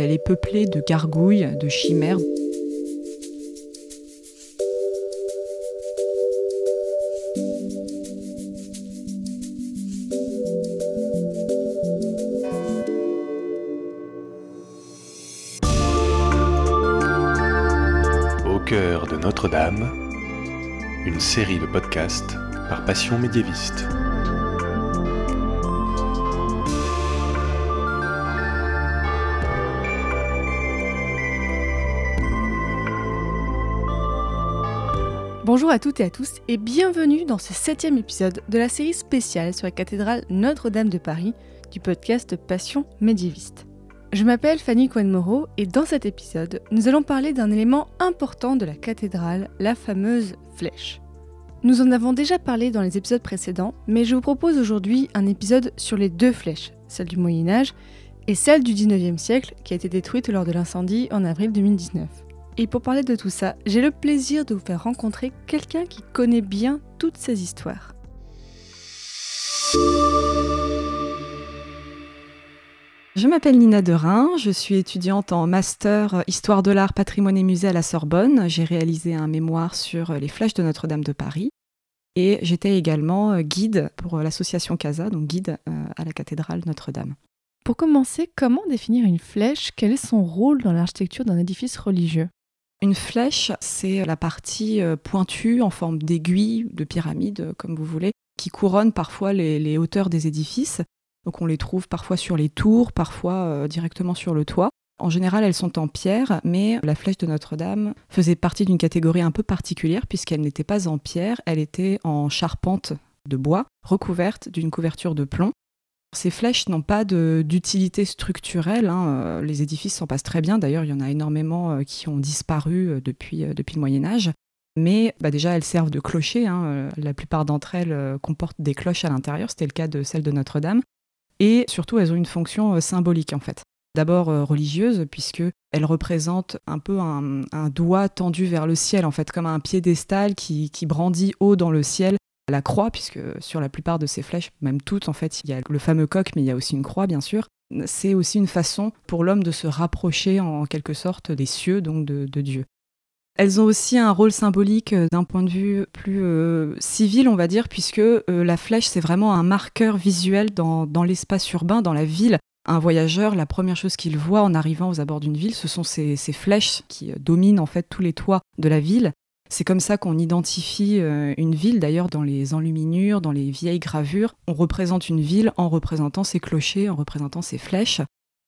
Elle est peuplée de gargouilles, de chimères. Au cœur de Notre-Dame, une série de podcasts par Passion médiéviste. Bonjour à toutes et à tous et bienvenue dans ce septième épisode de la série spéciale sur la cathédrale Notre-Dame de Paris du podcast Passion médiéviste. Je m'appelle Fanny Cohen-Moreau et dans cet épisode, nous allons parler d'un élément important de la cathédrale, la fameuse flèche. Nous en avons déjà parlé dans les épisodes précédents, mais je vous propose aujourd'hui un épisode sur les deux flèches, celle du Moyen Âge et celle du 19e siècle qui a été détruite lors de l'incendie en avril 2019. Et pour parler de tout ça, j'ai le plaisir de vous faire rencontrer quelqu'un qui connaît bien toutes ces histoires. Je m'appelle Nina Derain, je suis étudiante en master Histoire de l'art, patrimoine et musée à la Sorbonne. J'ai réalisé un mémoire sur les flèches de Notre-Dame de Paris. Et j'étais également guide pour l'association CASA, donc guide euh, à la cathédrale Notre-Dame. Pour commencer, comment définir une flèche? Quel est son rôle dans l'architecture d'un édifice religieux? Une flèche, c'est la partie euh, pointue en forme d'aiguille, de pyramide, comme vous voulez, qui couronne parfois les, hauteurs des édifices. Donc on les trouve parfois sur les tours, parfois euh, directement sur le toit. En général, elles sont en pierre, mais la flèche de Notre-Dame faisait partie d'une catégorie un peu particulière puisqu'elle n'était pas en pierre, elle était en charpente de bois, recouverte d'une couverture de plomb. Ces flèches n'ont pas d'utilité structurelle. Hein. Euh, les édifices s'en passent très bien. D'ailleurs, il y en a énormément euh, qui ont disparu euh, depuis, le Moyen Âge. Mais bah, déjà, elles servent de clocher. Hein. La plupart d'entre elles comportent des cloches à l'intérieur. C'était le cas de celle de Notre-Dame. Et surtout, elles ont une fonction symbolique, en fait. D'abord religieuse, puisque elles représentent un peu un, doigt tendu vers le ciel, en fait, comme un piédestal qui brandit haut dans le ciel la croix, puisque sur la plupart de ces flèches, même toutes en fait, il y a le fameux coq, mais il y a aussi une croix bien sûr. C'est aussi une façon pour l'homme de se rapprocher en quelque sorte des cieux, donc de, Dieu. Elles ont aussi un rôle symbolique euh, d'un point de vue plus euh, civil, on va dire, puisque euh, la flèche, c'est vraiment un marqueur visuel dans, l'espace urbain, dans la ville. Un voyageur, la première chose qu'il voit en arrivant aux abords d'une ville, ce sont ces, ces flèches qui dominent en fait tous les toits de la ville. C'est comme ça qu'on identifie euh, une ville. D'ailleurs, dans les enluminures, dans les vieilles gravures, on représente une ville en représentant ses clochers, en représentant ses flèches.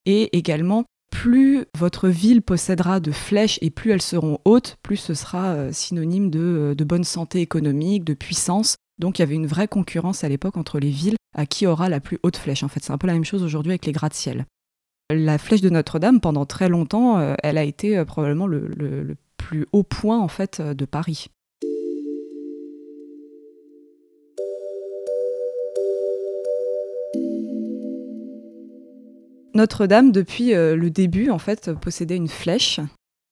Et également, plus votre ville possédera de flèches et plus elles seront hautes, plus ce sera euh, synonyme euh, de, bonne santé économique, de puissance. Donc il y avait une vraie concurrence à l'époque entre les villes à qui aura la plus haute flèche. En fait, c'est un peu la même chose aujourd'hui avec les gratte-ciel. La flèche de Notre-Dame, pendant très longtemps, elle a été probablement le, le plus haut point euh, de Paris. Notre-Dame, depuis euh, le début, en fait, possédait une flèche.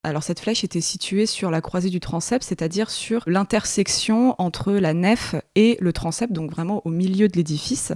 Alors cette flèche était située sur la croisée du transept, c'est-à-dire sur l'intersection entre la nef et le transept, donc vraiment au milieu de l'édifice.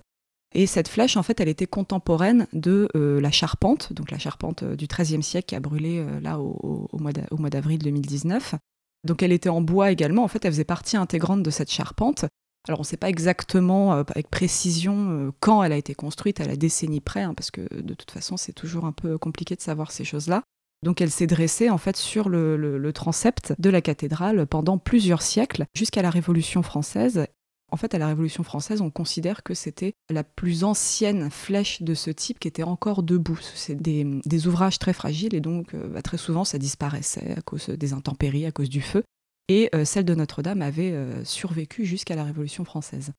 Et cette flèche, en fait, elle était contemporaine de euh, la charpente, donc la charpente euh, du XIIIe siècle qui a brûlé euh, là au, mois d'avril 2019. Donc elle était en bois également, en fait, elle faisait partie intégrante de cette charpente. Alors on ne sait pas exactement avec précision quand elle a été construite, à la décennie près, hein, parce que de toute façon c'est toujours un peu compliqué de savoir ces choses-là. Donc elle s'est dressée en fait sur le, le transept de la cathédrale pendant plusieurs siècles, jusqu'à la Révolution française, en fait, à la Révolution française, on considère que c'était la plus ancienne flèche de ce type qui était encore debout. C'est des, ouvrages très fragiles et donc euh, bah, très souvent ça disparaissait à cause des intempéries, à cause du feu. Et euh, celle de Notre-Dame avait euh, survécu jusqu'à la Révolution française.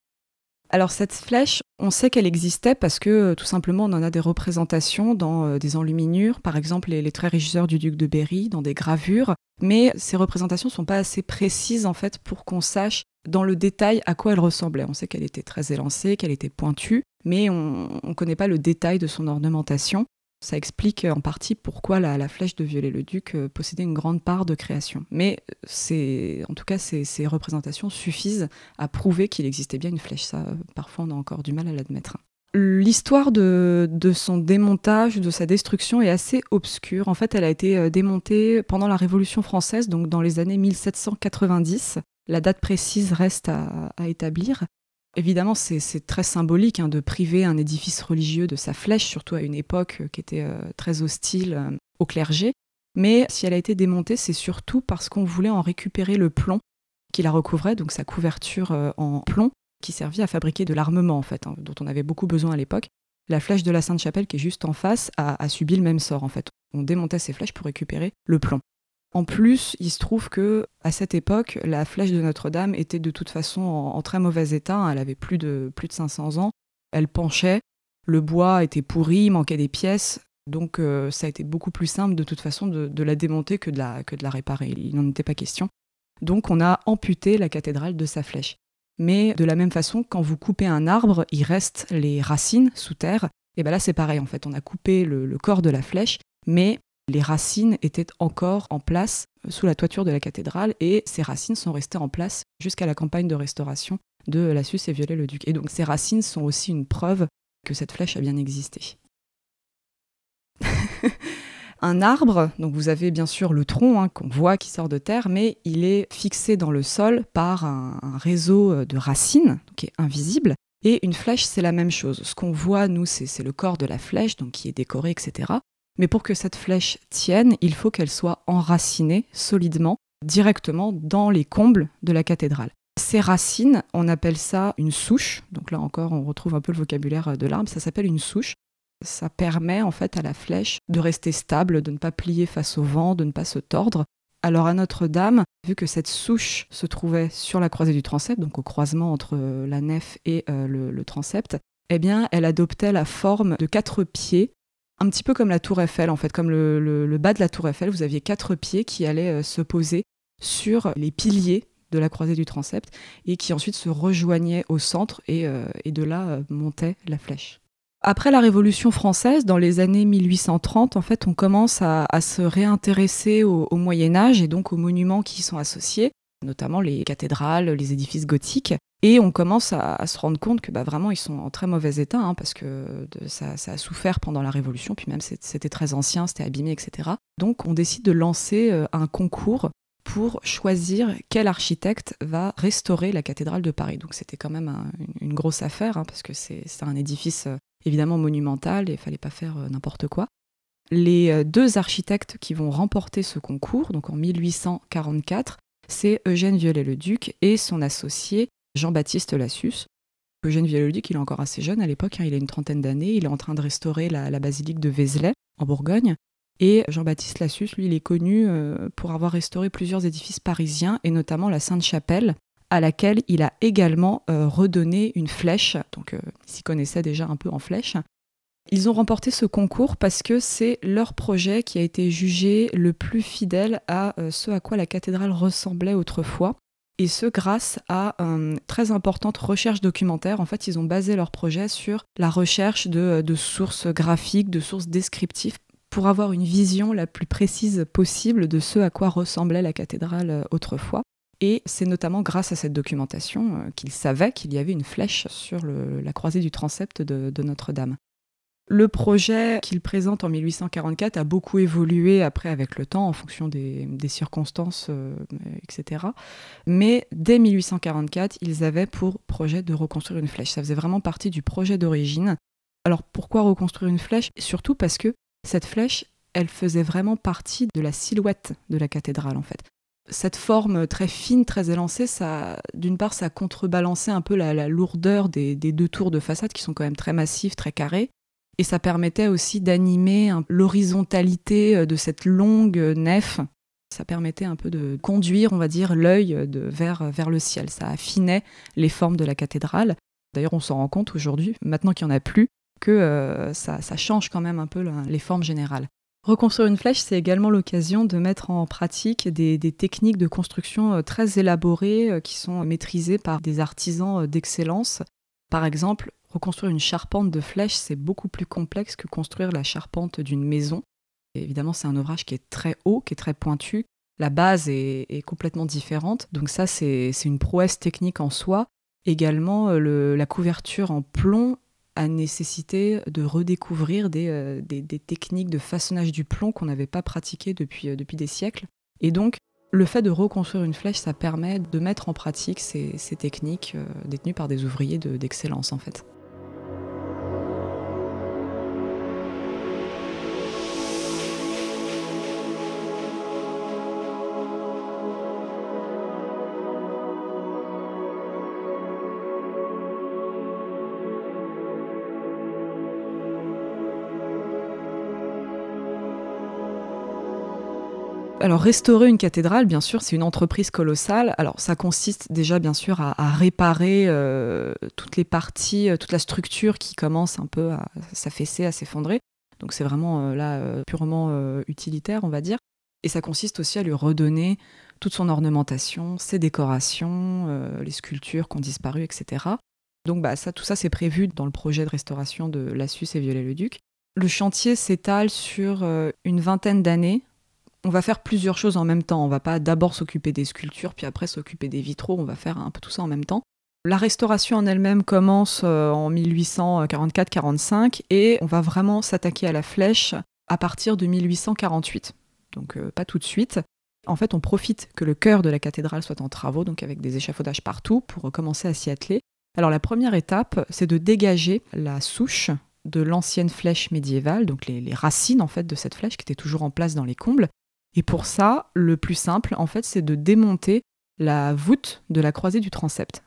Alors cette flèche, on sait qu'elle existait parce que tout simplement on en a des représentations dans des enluminures, par exemple les, les traits régisseurs du duc de Berry, dans des gravures, mais ces représentations ne sont pas assez précises en fait pour qu'on sache dans le détail à quoi elle ressemblait. On sait qu'elle était très élancée, qu'elle était pointue, mais on ne connaît pas le détail de son ornementation. Ça explique en partie pourquoi la, flèche de Viollet-le-Duc euh, possédait une grande part de création. Mais c'est, en tout cas, ces, représentations suffisent à prouver qu'il existait bien une flèche. Ça, parfois, on a encore du mal à l'admettre. L'histoire de, son démontage, de sa destruction est assez obscure. En fait, elle a été euh, démontée pendant la Révolution française, donc dans les années 1790. La date précise reste à, établir. Évidemment, c'est très symbolique hein, de priver un édifice religieux de sa flèche, surtout à une époque euh, qui était euh, très hostile au clergé. Mais si elle a été démontée, c'est surtout parce qu'on voulait en récupérer le plomb qui la recouvrait, donc sa couverture en plomb, qui servait à fabriquer de l'armement, en fait, hein, dont on avait beaucoup besoin à l'époque. La flèche de la Sainte-Chapelle, qui est juste en face, a, subi le même sort, en fait. On démontait ces flèches pour récupérer le plomb. En plus, il se trouve que à cette époque, la flèche de Notre-Dame était de toute façon en, très mauvais état. Hein. Elle avait plus de, plus de 500 ans. Elle penchait. Le bois était pourri, manquait des pièces. Donc euh, ça a été beaucoup plus simple de toute façon de, la démonter que de la, que de la réparer. Il n'en était pas question. Donc on a amputé la cathédrale de sa flèche. Mais de la même façon, quand vous coupez un arbre, il reste les racines sous terre. Et bien là, c'est pareil, en fait, on a coupé le, corps de la flèche, mais les racines étaient encore en place sous la toiture de la cathédrale, et ces racines sont restées en place jusqu'à la campagne de restauration de Lassus et Viollet-le-Duc. Et donc ces racines sont aussi une preuve que cette flèche a bien existé. un arbre, donc vous avez bien sûr le tronc hein, qu'on voit qui sort de terre, mais il est fixé dans le sol par un, réseau euh, de racines qui est invisible. Et une flèche, c'est la même chose. Ce qu'on voit, nous, c'est le corps de la flèche, donc qui est décoré, etc. Mais pour que cette flèche tienne, il faut qu'elle soit enracinée solidement, directement dans les combles de la cathédrale. Ces racines, on appelle ça une souche. Donc là encore, on retrouve un peu le vocabulaire de l'arbre. Ça s'appelle une souche ça permet en fait à la flèche de rester stable, de ne pas plier face au vent, de ne pas se tordre. Alors à Notre-Dame, vu que cette souche se trouvait sur la croisée du transept, donc au croisement entre euh, la nef et euh, le, transept, eh bien elle adoptait la forme de quatre pieds, un petit peu comme la tour Eiffel en fait, comme le, bas de la tour Eiffel, vous aviez quatre pieds qui allaient euh, se poser sur les piliers de la croisée du transept et qui ensuite se rejoignaient au centre et, et de là montait la flèche. Après la Révolution française, dans les années 1830, en fait, on commence à, se réintéresser au, Moyen Âge et donc aux monuments qui y sont associés, notamment les cathédrales, les édifices gothiques. Et on commence à, se rendre compte que bah, vraiment ils sont en très mauvais état, hein, parce que ça, a souffert pendant la Révolution, puis même c'était très ancien, c'était abîmé, etc. Donc on décide de lancer euh, un concours pour choisir quel architecte va restaurer la cathédrale de Paris. Donc c'était quand même une, grosse affaire, hein, parce que c'est un édifice euh, évidemment monumental et il fallait pas faire euh, n'importe quoi. Les deux architectes qui vont remporter ce concours, donc en 1844, c'est Eugène Viollet-le-Duc et son associé Jean-Baptiste Lassus. Eugène Viollet-le-Duc, il est encore assez jeune à l'époque, hein, il a une trentaine d'années, il est en train de restaurer la, basilique de Vézelay, en Bourgogne. Et Jean-Baptiste Lassus, lui, il est connu euh, pour avoir restauré plusieurs édifices parisiens, et notamment la Sainte-Chapelle, à laquelle il a également euh, redonné une flèche, donc euh, il s'y connaissait déjà un peu en flèche. Ils ont remporté ce concours parce que c'est leur projet qui a été jugé le plus fidèle à ce à quoi la cathédrale ressemblait autrefois. Et ce grâce à une très importante recherche documentaire. En fait, ils ont basé leur projet sur la recherche de, de sources graphiques, de sources descriptives, pour avoir une vision la plus précise possible de ce à quoi ressemblait la cathédrale autrefois. Et c'est notamment grâce à cette documentation euh, qu'il savait qu'il y avait une flèche sur la croisée du transept de, Notre-Dame. Le projet qu'il présente en 1844 a beaucoup évolué après avec le temps en fonction des, circonstances, euh, etc. Mais dès 1844, ils avaient pour projet de reconstruire une flèche. Ça faisait vraiment partie du projet d'origine. Alors pourquoi reconstruire une flèche? Surtout parce que cette flèche, elle faisait vraiment partie de la silhouette de la cathédrale en fait cette forme très fine, très élancée, ça, d'une part, ça contrebalançait un peu la, lourdeur des, deux tours de façade qui sont quand même très massives, très carrées. Et ça permettait aussi d'animer l'horizontalité euh, de cette longue nef. Ça permettait un peu de conduire, on va dire, l'œil vers, vers le ciel. Ça affinait les formes de la cathédrale. D'ailleurs, on s'en rend compte aujourd'hui, maintenant qu'il n'y en a plus, que euh, ça, change quand même un peu les formes générales. Reconstruire une flèche, c'est également l'occasion de mettre en pratique des, techniques de construction euh, très élaborées euh, qui sont maîtrisées par des artisans euh, d'excellence. Par exemple, reconstruire une charpente de flèche, c'est beaucoup plus complexe que construire la charpente d'une maison. évidemment, c'est un ouvrage qui est très haut, qui est très pointu. La base est, complètement différente. Donc ça, c'est une prouesse technique en soi. Également, la couverture en plomb a nécessité de redécouvrir des, des, techniques de façonnage du plomb qu'on n'avait pas pratiquées depuis, depuis des siècles. Et donc, le fait de reconstruire une flèche, ça permet de mettre en pratique ces techniques détenues par des ouvriers d'excellence, en fait. Alors restaurer une cathédrale, bien sûr, c'est une entreprise colossale. Alors ça consiste déjà, bien sûr, à, réparer euh, toutes les parties, euh, toute la structure qui commence un peu à s'affaisser, à s'effondrer. Donc c'est vraiment euh, là purement utilitaire, on va dire. Et ça consiste aussi à lui redonner toute son ornementation, ses décorations, les sculptures qui ont disparu, etc. Donc bah, ça, tout ça, c'est prévu dans le projet de restauration de Lassus et Viollet-le-Duc. Le chantier s'étale sur une vingtaine d'années, on va faire plusieurs choses en même temps. On va pas d'abord s'occuper des sculptures, puis après s'occuper des vitraux. On va faire un peu tout ça en même temps. La restauration en elle-même commence euh, en 1844-45 et on va vraiment s'attaquer à la flèche à partir de 1848. Donc euh, pas tout de suite. En fait, on profite que le cœur de la cathédrale soit en travaux, donc avec des échafaudages partout, pour commencer à s'y atteler. Alors la première étape, c'est de dégager la souche de l'ancienne flèche médiévale, donc les, racines en fait de cette flèche qui était toujours en place dans les combles, et pour ça, le plus simple, en fait, c'est de démonter la voûte de la croisée du transept.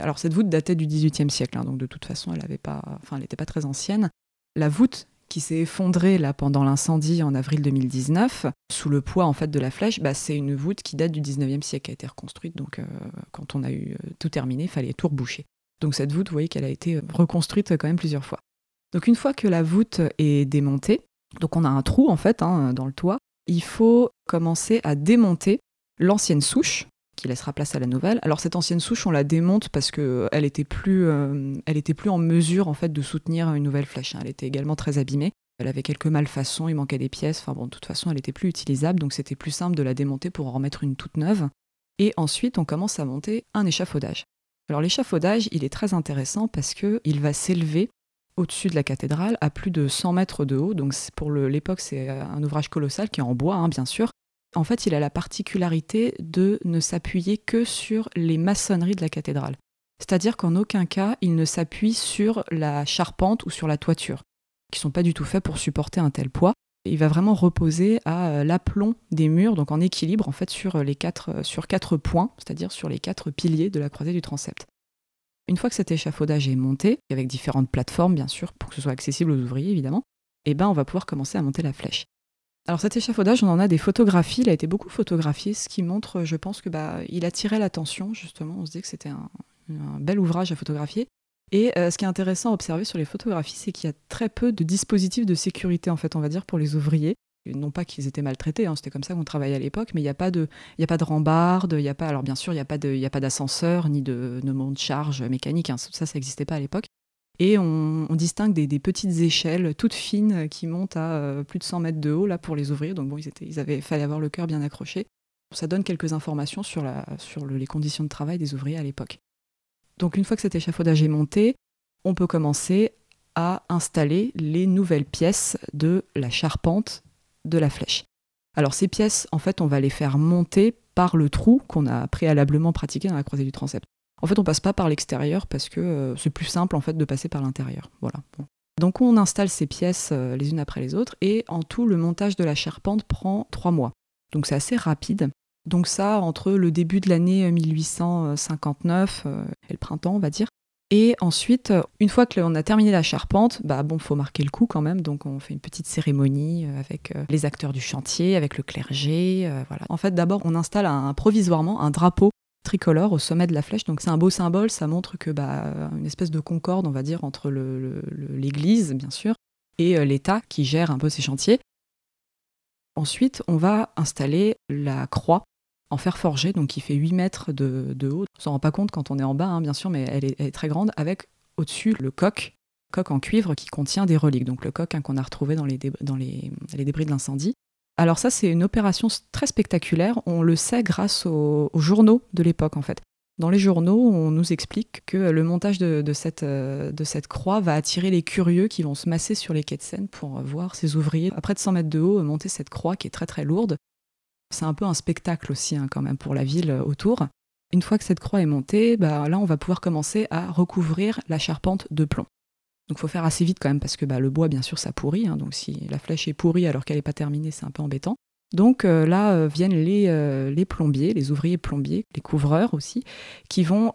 Alors cette voûte datait du XVIIIe siècle, hein, donc de toute façon, elle n'était pas, enfin, pas très ancienne. La voûte qui s'est effondrée là pendant l'incendie en avril 2019, sous le poids en fait de la flèche, bah, c'est une voûte qui date du 19e siècle, qui a été reconstruite. Donc euh, quand on a eu euh, tout terminé, il fallait tout reboucher. Donc cette voûte, vous voyez qu'elle a été reconstruite quand même plusieurs fois. Donc une fois que la voûte est démontée, donc on a un trou en fait hein, dans le toit, il faut commencer à démonter l'ancienne souche qui laissera place à la nouvelle. Alors cette ancienne souche, on la démonte parce qu'elle euh, était plus, euh, elle était plus en mesure en fait de soutenir une nouvelle flèche. Hein. Elle était également très abîmée. Elle avait quelques malfaçons, il manquait des pièces. Enfin bon, de toute façon, elle était plus utilisable, donc c'était plus simple de la démonter pour en remettre une toute neuve. Et ensuite, on commence à monter un échafaudage. Alors l'échafaudage, il est très intéressant parce que il va s'élever au-dessus de la cathédrale, à plus de 100 mètres de haut. Donc pour l'époque, c'est euh, un ouvrage colossal qui est en bois, hein, bien sûr. En fait, il a la particularité de ne s'appuyer que sur les maçonneries de la cathédrale. C'est-à-dire qu'en aucun cas, il ne s'appuie sur la charpente ou sur la toiture, qui sont pas du tout faits pour supporter un tel poids. Il va vraiment reposer à euh, l'aplomb des murs, donc en équilibre en fait sur les quatre, sur quatre points, c'est-à-dire sur les quatre piliers de la croisée du transept. Une fois que cet échafaudage est monté, avec différentes plateformes bien sûr, pour que ce soit accessible aux ouvriers évidemment, eh ben on va pouvoir commencer à monter la flèche. Alors cet échafaudage, on en a des photographies, il a été beaucoup photographié, ce qui montre, je pense que bah, il attirait l'attention justement. On se dit que c'était un, bel ouvrage à photographier. Et euh, ce qui est intéressant à observer sur les photographies, c'est qu'il y a très peu de dispositifs de sécurité en fait, on va dire, pour les ouvriers non pas qu'ils étaient maltraités, hein, c'était comme ça qu'on travaillait à l'époque, mais il n'y a pas de, il de rambarde, alors bien sûr, il n'y a pas a pas d'ascenseur ni de, de de charge mécanique, hein, ça, ça n'existait pas à l'époque. Et on, distingue des, petites échelles toutes fines qui montent à euh, plus de 100 mètres de haut là pour les ouvriers. Donc bon, ils étaient, ils avaient, fallait avoir le cœur bien accroché. Ça donne quelques informations sur, la, sur les conditions de travail des ouvriers à l'époque. Donc une fois que cet échafaudage est monté, on peut commencer à installer les nouvelles pièces de la charpente de la flèche. Alors ces pièces, en fait, on va les faire monter par le trou qu'on a préalablement pratiqué dans la croisée du transept. En fait, on passe pas par l'extérieur parce que euh, c'est plus simple en fait de passer par l'intérieur. Voilà. Donc on installe ces pièces euh, les unes après les autres et en tout le montage de la charpente prend trois mois. Donc c'est assez rapide. Donc ça entre le début de l'année 1859 euh, et le printemps, on va dire, et ensuite, une fois que l'on a terminé la charpente, bah faut marquer le coup quand même. Donc on fait une petite cérémonie euh, avec euh, les acteurs du chantier, avec le clergé. Euh. En fait, d'abord, on installe provisoirement un drapeau tricolore au sommet de la flèche. Donc c'est un beau symbole. Ça montre que bah, une espèce de concorde, on va dire, entre l'Église, bien sûr, et l'État qui gère un peu ces chantiers. Ensuite, on va installer la croix en fer forgé, donc qui fait 8 mètres de, haut. On s'en rend pas compte quand on est en bas, hein, bien sûr, mais elle est, très grande, avec au-dessus le coq, coq en cuivre qui contient des reliques, donc le coq hein, qu'on a retrouvé dans les, dans les, débris de l'incendie. Alors ça, c'est une opération très spectaculaire, on le sait grâce aux, journaux de l'époque en fait. Dans les journaux, on nous explique que le montage de, cette, de cette croix va attirer les curieux qui vont se masser sur les quais de Seine pour voir ces ouvriers à près de 100 mètres de haut monter cette croix qui est très très lourde. C'est un peu un spectacle aussi hein, quand même pour la ville autour. Une fois que cette croix est montée, bah, là on va pouvoir commencer à recouvrir la charpente de plomb. Donc faut faire assez vite quand même parce que bah, le bois bien sûr ça pourrit. Hein. donc si la flèche est pourrie alors qu'elle n'est pas terminée, c'est un peu embêtant. Donc euh, là euh, viennent euh, les, plombiers, les ouvriers plombiers, les couvreurs aussi, qui vont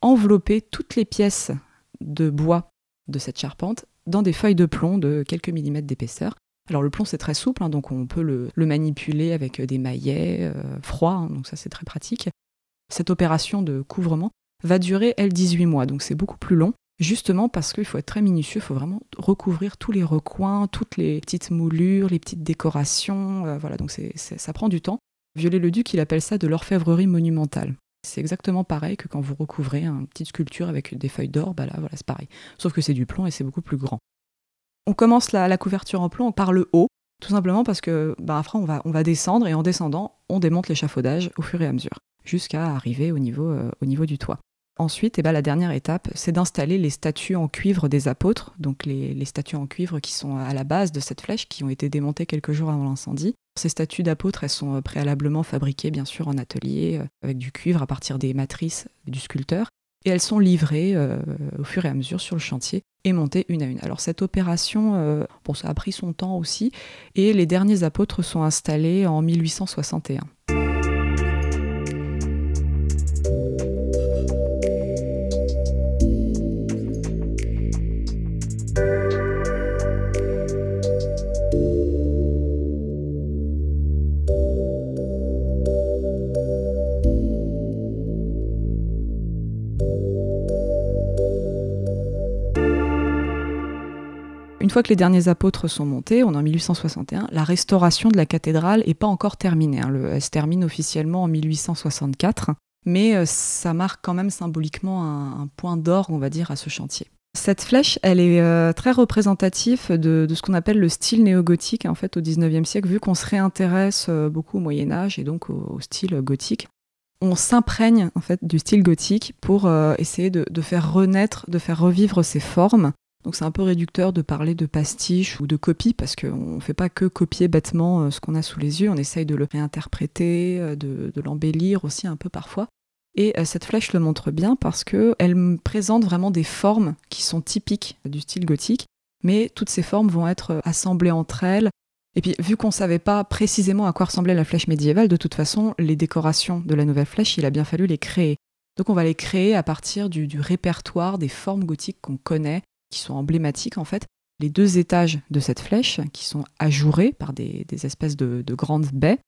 envelopper toutes les pièces de bois de cette charpente dans des feuilles de plomb de quelques millimètres d'épaisseur. Alors le plomb c'est très souple, hein, donc on peut le, manipuler avec des maillets froids, hein, donc ça c'est très pratique. Cette opération de couvrement va durer, elle, 18 mois, donc c'est beaucoup plus long justement parce qu'il faut être très minutieux, il faut vraiment recouvrir tous les recoins, toutes les petites moulures, les petites décorations. Euh, voilà, donc ça prend du temps. Viollet-le-Duc, il appelle ça de l'orfèvrerie monumentale. C'est exactement pareil que quand vous recouvrez une petite sculpture avec des feuilles d'or, bah là, voilà, c'est pareil. Sauf que c'est du plomb et c'est beaucoup plus grand. On commence la, couverture en plomb par le haut, tout simplement parce que bah, on va, descendre et en descendant, on démonte l'échafaudage au fur et à mesure, jusqu'à arriver au niveau, euh, du toit. Ensuite, eh ben, la dernière étape, c'est d'installer les statues en cuivre des apôtres, donc les, statues en cuivre qui sont à la base de cette flèche, qui ont été démontées quelques jours avant l'incendie. Ces statues d'apôtres, elles sont euh, préalablement fabriquées, bien sûr, en atelier, euh, avec du cuivre à partir des matrices du sculpteur. Et elles sont livrées euh, au fur et à mesure sur le chantier et montées une à une. Alors cette opération, bon, ça a pris son temps aussi, et les derniers apôtres sont installés en 1861. Que les derniers apôtres sont montés, on est en 1861, la restauration de la cathédrale n'est pas encore terminée. Hein. elle se termine officiellement en 1864, mais euh, ça marque quand même symboliquement un, point d'orgue, on va dire, à ce chantier. Cette flèche, elle est euh, très représentative de, ce qu'on appelle le style néo-gothique en fait au 19e siècle, vu qu'on se réintéresse euh, beaucoup au Moyen Âge et donc au, style gothique. On s'imprègne en fait du style gothique pour essayer de, faire renaître, de faire revivre ces formes donc c'est un peu réducteur de parler de pastiche ou de copie parce qu'on ne fait pas que copier bêtement euh, ce qu'on a sous les yeux, on essaye de le réinterpréter, euh, de, l'embellir aussi un peu parfois. Et euh, cette flèche le montre bien parce qu'elle présente vraiment des formes qui sont typiques du style gothique, mais toutes ces formes vont être assemblées entre elles. Et puis vu qu'on ne savait pas précisément à quoi ressemblait la flèche médiévale, de toute façon, les décorations de la nouvelle flèche, il a bien fallu les créer. Donc on va les créer à partir du répertoire des formes gothiques qu'on connaît, qui sont emblématiques en fait. Les deux étages de cette flèche, qui sont ajourés par des, espèces de, grandes baies,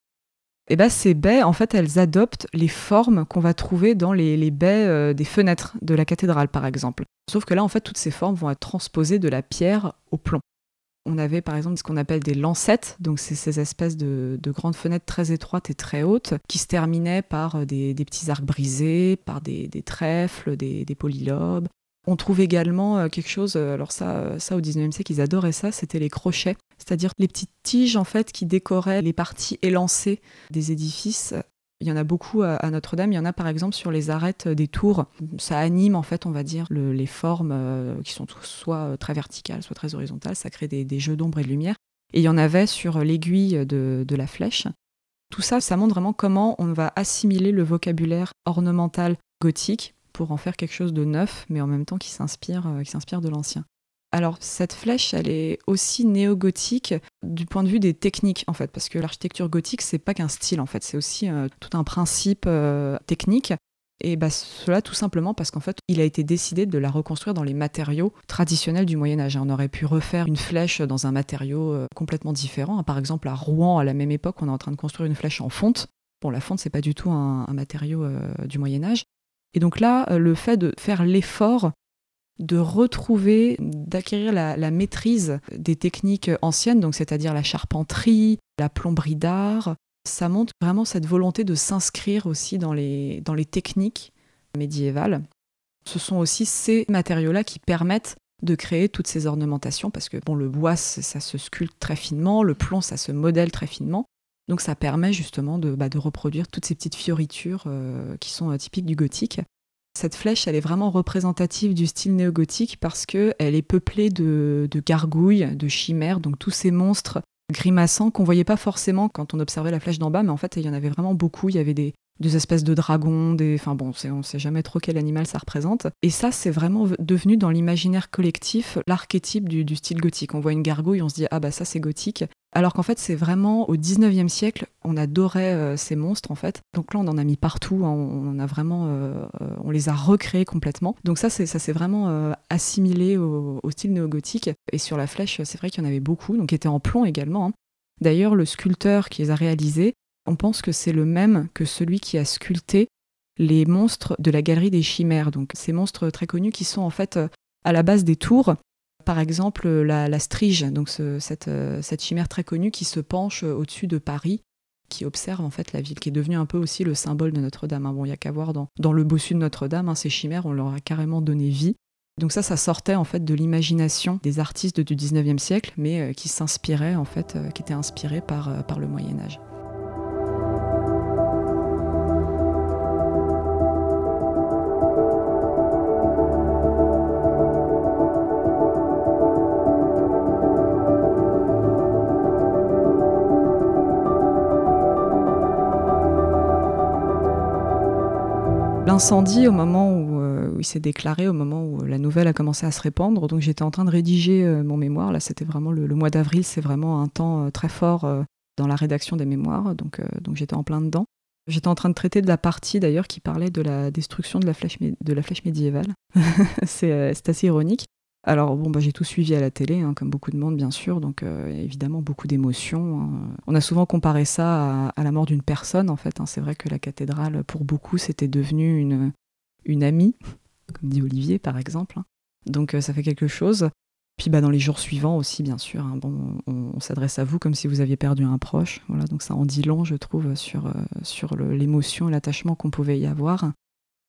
et eh ben ces baies, en fait, elles adoptent les formes qu'on va trouver dans les, baies euh, des fenêtres de la cathédrale, par exemple. Sauf que là, en fait, toutes ces formes vont être transposées de la pierre au plomb. On avait par exemple ce qu'on appelle des lancettes, donc c'est ces espèces de, grandes fenêtres très étroites et très hautes qui se terminaient par euh, des, petits arcs brisés, par des, trèfles, des, polylobes, on trouve également euh, quelque chose, euh, alors ça, euh, ça au 19e siècle, ils adoraient ça, c'était les crochets, c'est-à-dire les petites tiges en fait qui décoraient les parties élancées des édifices. Il y en a beaucoup à Notre-Dame, il y en a par exemple sur les arêtes des tours. Ça anime en fait, on va dire, les formes qui sont soit très verticales, soit très horizontales, ça crée des, jeux d'ombre et de lumière. Et il y en avait sur l'aiguille de, de la flèche. Tout ça, ça montre vraiment comment on va assimiler le vocabulaire ornemental gothique pour en faire quelque chose de neuf, mais en même temps qui s'inspire, euh, qui s'inspire de l'ancien. Alors cette flèche, elle est aussi néo-gothique du point de vue des techniques en fait, parce que l'architecture gothique c'est pas qu'un style en fait, c'est aussi euh, tout un principe euh, technique. Et bah, cela tout simplement parce qu'en fait, il a été décidé de la reconstruire dans les matériaux traditionnels du Moyen Âge. On aurait pu refaire une flèche dans un matériau complètement différent. Par exemple, à Rouen, à la même époque, on est en train de construire une flèche en fonte. Bon, la fonte, c'est pas du tout un, matériau du Moyen Âge. Et donc là, euh, le fait de faire l'effort de retrouver, d'acquérir la, maîtrise des techniques anciennes, donc c'est-à-dire la charpenterie, la plomberie d'art, ça montre vraiment cette volonté de s'inscrire aussi dans les, dans les techniques médiévales. Ce sont aussi ces matériaux-là qui permettent de créer toutes ces ornementations, parce que bon, le bois, ça se sculpte très finement, le plomb, ça se modèle très finement. Donc ça permet justement de, bah, de reproduire toutes ces petites fioritures qui sont typiques du gothique. Cette flèche, elle est vraiment représentative du style néo-gothique parce qu'elle est peuplée de, de, gargouilles, de chimères, donc tous ces monstres grimaçants qu'on voyait pas forcément quand on observait la flèche d'en bas, mais en fait il y en avait vraiment beaucoup. Il y avait des, des espèces de dragons, des... enfin bon, on ne sait jamais trop quel animal ça représente. Et ça, c'est vraiment devenu dans l'imaginaire collectif l'archétype du, style gothique. On voit une gargouille, on se dit ah bah ça c'est gothique. Alors qu'en fait, c'est vraiment au 19e siècle, on adorait euh, ces monstres en fait. Donc là, on en a mis partout, hein. on, a vraiment, euh, on les a recréés complètement. Donc ça, ça s'est vraiment euh, assimilé au, style néo-gothique. Et sur la flèche, c'est vrai qu'il y en avait beaucoup, donc qui étaient en plomb également. Hein. D'ailleurs, le sculpteur qui les a réalisés, on pense que c'est le même que celui qui a sculpté les monstres de la galerie des chimères. Donc ces monstres très connus qui sont en fait euh, à la base des tours. Par exemple, la, strige, donc cette, euh, cette, chimère très connue qui se penche euh, au-dessus de Paris, qui observe en fait la ville, qui est devenue un peu aussi le symbole de Notre-Dame. Hein. Bon, il n'y a qu'à voir dans, dans, le bossu de Notre-Dame, hein, ces chimères, on leur a carrément donné vie. Donc ça, ça sortait en fait de l'imagination des artistes du 19e siècle, mais qui s'inspiraient en fait, qui étaient inspirés par, par le Moyen Âge. L'incendie, au moment euh, où, il s'est déclaré, au moment où la nouvelle a commencé à se répandre, donc j'étais en train de rédiger euh, mon mémoire. Là, c'était vraiment le, mois d'avril, c'est vraiment un temps euh, très fort dans la rédaction des mémoires, donc, donc j'étais en plein dedans. J'étais en train de traiter de la partie d'ailleurs qui parlait de la destruction de la flèche, de la flèche médiévale. c'est assez ironique. Alors bon, bah, j'ai tout suivi à la télé, hein, comme beaucoup de monde bien sûr, donc euh, évidemment beaucoup d'émotions. Hein. On a souvent comparé ça à, la mort d'une personne en fait. Hein. C'est vrai que la cathédrale, pour beaucoup, c'était devenu une, une amie, comme dit Olivier par exemple. Donc euh, ça fait quelque chose. Puis bah, dans les jours suivants aussi, bien sûr, bon, on, s'adresse à vous comme si vous aviez perdu un proche. Voilà, donc ça en dit long, je trouve, sur, euh, sur l'émotion et l'attachement qu'on pouvait y avoir.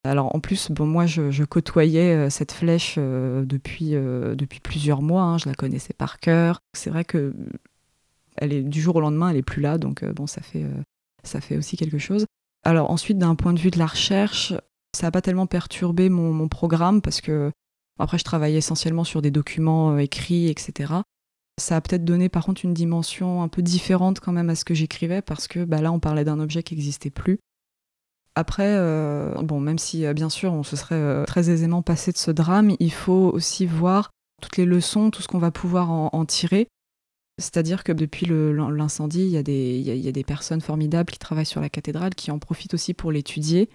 Alors en plus, bon, moi je, côtoyais euh, cette flèche euh, depuis, euh, depuis plusieurs mois, hein, je la connaissais par cœur. C'est vrai que elle est, du jour au lendemain, elle est plus là, donc bon, ça fait, ça fait aussi quelque chose. Alors ensuite, d'un point de vue de la recherche, ça n'a pas tellement perturbé mon, programme parce que après je travaillais essentiellement sur des documents écrits, etc. Ça a peut-être donné par contre une dimension un peu différente quand même à ce que j'écrivais parce que bah, là on parlait d'un objet qui n'existait plus. Après, euh, bon, même si euh, bien sûr on se serait euh, très aisément passé de ce drame, il faut aussi voir toutes les leçons, tout ce qu'on va pouvoir en, tirer. C'est-à-dire que depuis l'incendie, il y, a des personnes formidables qui travaillent sur la cathédrale, qui en profitent aussi pour l'étudier.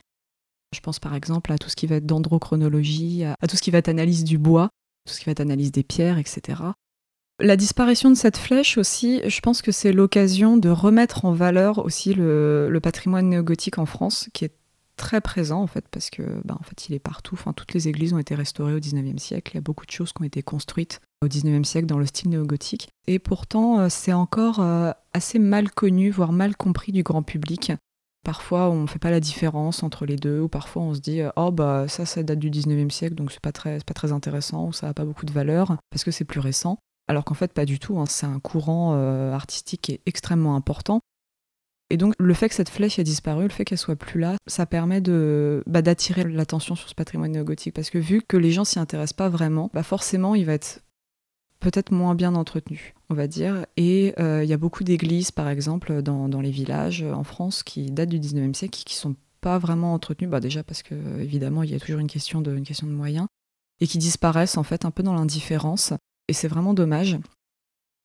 Je pense par exemple à tout ce qui va être dendrochronologie, à, tout ce qui va être analyse du bois, tout ce qui va être analyse des pierres, etc. La disparition de cette flèche aussi, je pense que c'est l'occasion de remettre en valeur aussi le, patrimoine néogothique en France, qui est très présent en fait, parce que bah, en fait, il est partout. Enfin, toutes les églises ont été restaurées au 19e siècle. Il y a beaucoup de choses qui ont été construites au 19e siècle dans le style néogothique. Et pourtant, euh, c'est encore euh, assez mal connu, voire mal compris du grand public. Parfois, on ne fait pas la différence entre les deux, ou parfois on se dit oh bah ça, ça date du 19e siècle, donc c'est pas pas très intéressant, ou ça n'a pas beaucoup de valeur parce que c'est plus récent alors qu'en fait pas du tout, hein. c'est un courant euh, artistique qui est extrêmement important. Et donc le fait que cette flèche ait disparu, le fait qu'elle soit plus là, ça permet de bah, d'attirer l'attention sur ce patrimoine néogothique parce que vu que les gens s'y intéressent pas vraiment, bah forcément il va être peut-être moins bien entretenu, on va dire. Et euh, il y a beaucoup d'églises, par exemple, dans, les villages en France qui datent du 19e siècle, qui sont pas vraiment entretenues, bah déjà parce que évidemment il y a toujours une question de, une question de moyens, et qui disparaissent en fait un peu dans l'indifférence. Et c'est vraiment dommage.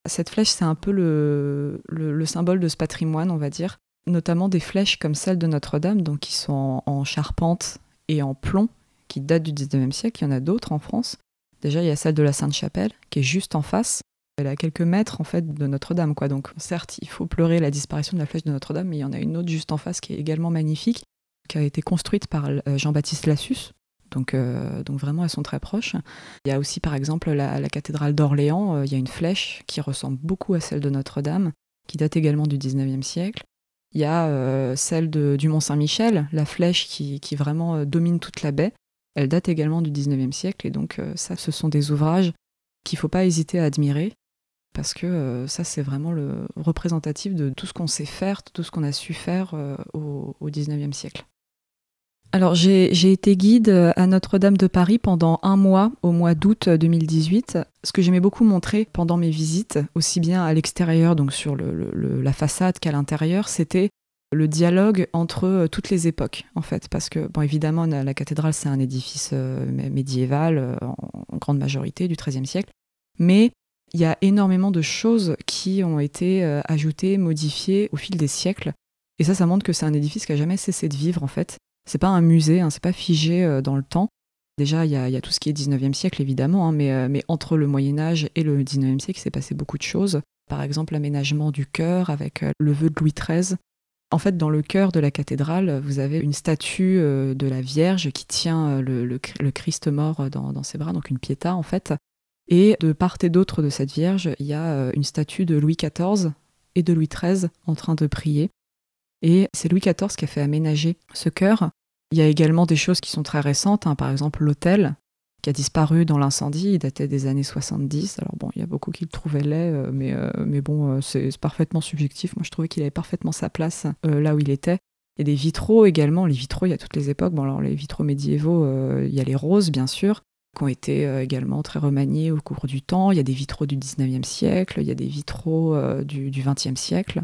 Cette flèche, c'est un peu le, le, symbole de ce patrimoine, on va dire. Notamment des flèches comme celle de Notre-Dame, donc qui sont en, charpente et en plomb, qui datent du 19e siècle. Il y en a d'autres en France. Déjà, il y a celle de la Sainte-Chapelle, qui est juste en face. Elle est à quelques mètres en fait de Notre-Dame, quoi. Donc certes, il faut pleurer la disparition de la flèche de Notre-Dame, mais il y en a une autre juste en face qui est également magnifique, qui a été construite par euh, Jean-Baptiste Lassus, donc, euh, donc vraiment, elles sont très proches. Il y a aussi, par exemple, la, cathédrale d'Orléans. Euh, il y a une flèche qui ressemble beaucoup à celle de Notre-Dame, qui date également du 19e siècle. Il y a euh, celle du Mont-Saint-Michel, la flèche qui, vraiment domine toute la baie. Elle date également du 19e siècle. Et donc, ça, ce sont des ouvrages qu'il ne faut pas hésiter à admirer. parce que ça c'est vraiment le représentatif de tout ce qu'on sait faire, tout ce qu'on a su faire au, au 19e siècle. Alors j'ai été guide à Notre-Dame de Paris pendant un mois, au mois d'août 2018. Ce que j'aimais beaucoup montrer pendant mes visites, aussi bien à l'extérieur, donc sur la façade qu'à l'intérieur, c'était le dialogue entre euh, toutes les époques, en fait. Parce que, bon, évidemment, la cathédrale, c'est un édifice euh, médiéval, euh, en, grande majorité, du XIIIe siècle. Mais il y a énormément de choses qui ont été ajoutées, modifiées au fil des siècles. Et ça, ça montre que c'est un édifice qui a jamais cessé de vivre, en fait. C'est pas un musée, hein, c'est pas figé dans le temps. Déjà, il y, a tout ce qui est 19e siècle, évidemment, hein, mais, mais, entre le Moyen-Âge et le 19e siècle, s'est passé beaucoup de choses. Par exemple, l'aménagement du chœur avec le vœu de Louis XIII, en fait, dans le cœur de la cathédrale, vous avez une statue euh, de la Vierge qui tient euh, le, Christ mort dans, ses bras, donc une piéta en fait. Et de part et d'autre de cette Vierge, il y a euh, une statue de Louis XIV et de Louis XIII en train de prier. Et c'est Louis XIV qui a fait aménager ce chœur. Il y a également des choses qui sont très récentes, hein. par exemple l'autel qui a disparu dans l'incendie. Il datait des années 70. Alors bon, il y a beaucoup qui le trouvaient laid, euh, mais, euh, mais bon, euh, c'est parfaitement subjectif. Moi, je trouvais qu'il avait parfaitement sa place là où il était. Il y a des vitraux également. Les vitraux, il y a toutes les époques. Bon, alors les vitraux médiévaux, il y a les roses, bien sûr, qui ont été également très remaniés au cours du temps. Il y a des vitraux du 19e siècle, il y a des vitraux du, du 20e siècle.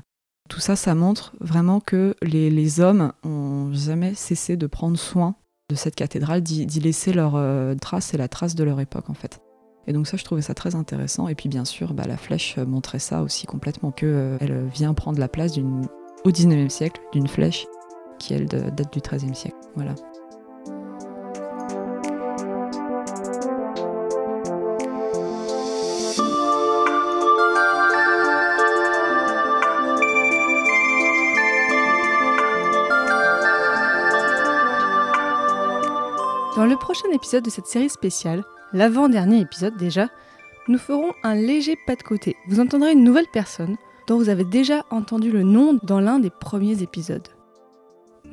Tout ça, ça montre vraiment que les, hommes ont jamais cessé de prendre soin de cette cathédrale, d'y laisser leur euh, trace et la trace de leur époque en fait. Et donc ça, je trouvais ça très intéressant. Et puis bien sûr, bah, la flèche euh, montrait ça aussi complètement, qu'elle euh, vient prendre la place au 19e siècle d'une flèche qui, elle, date du 13e siècle. Voilà. Dans le prochain épisode de cette série spéciale, l'avant-dernier épisode déjà, nous ferons un léger pas de côté. Vous entendrez une nouvelle personne dont vous avez déjà entendu le nom dans l'un des premiers épisodes.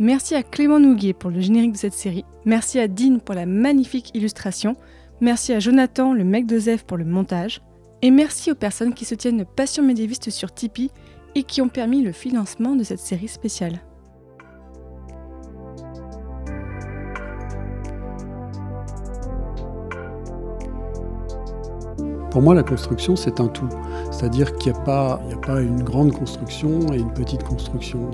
Merci à Clément Nouguier pour le générique de cette série. Merci à Dean pour la magnifique illustration. Merci à Jonathan, le mec de Zef, pour le montage. Et merci aux personnes qui soutiennent Passion médiéviste sur Tipeee et qui ont permis le financement de cette série spéciale. Pour moi, la construction, c'est un tout. C'est-à-dire qu'il n'y a, pas une grande construction et une petite construction.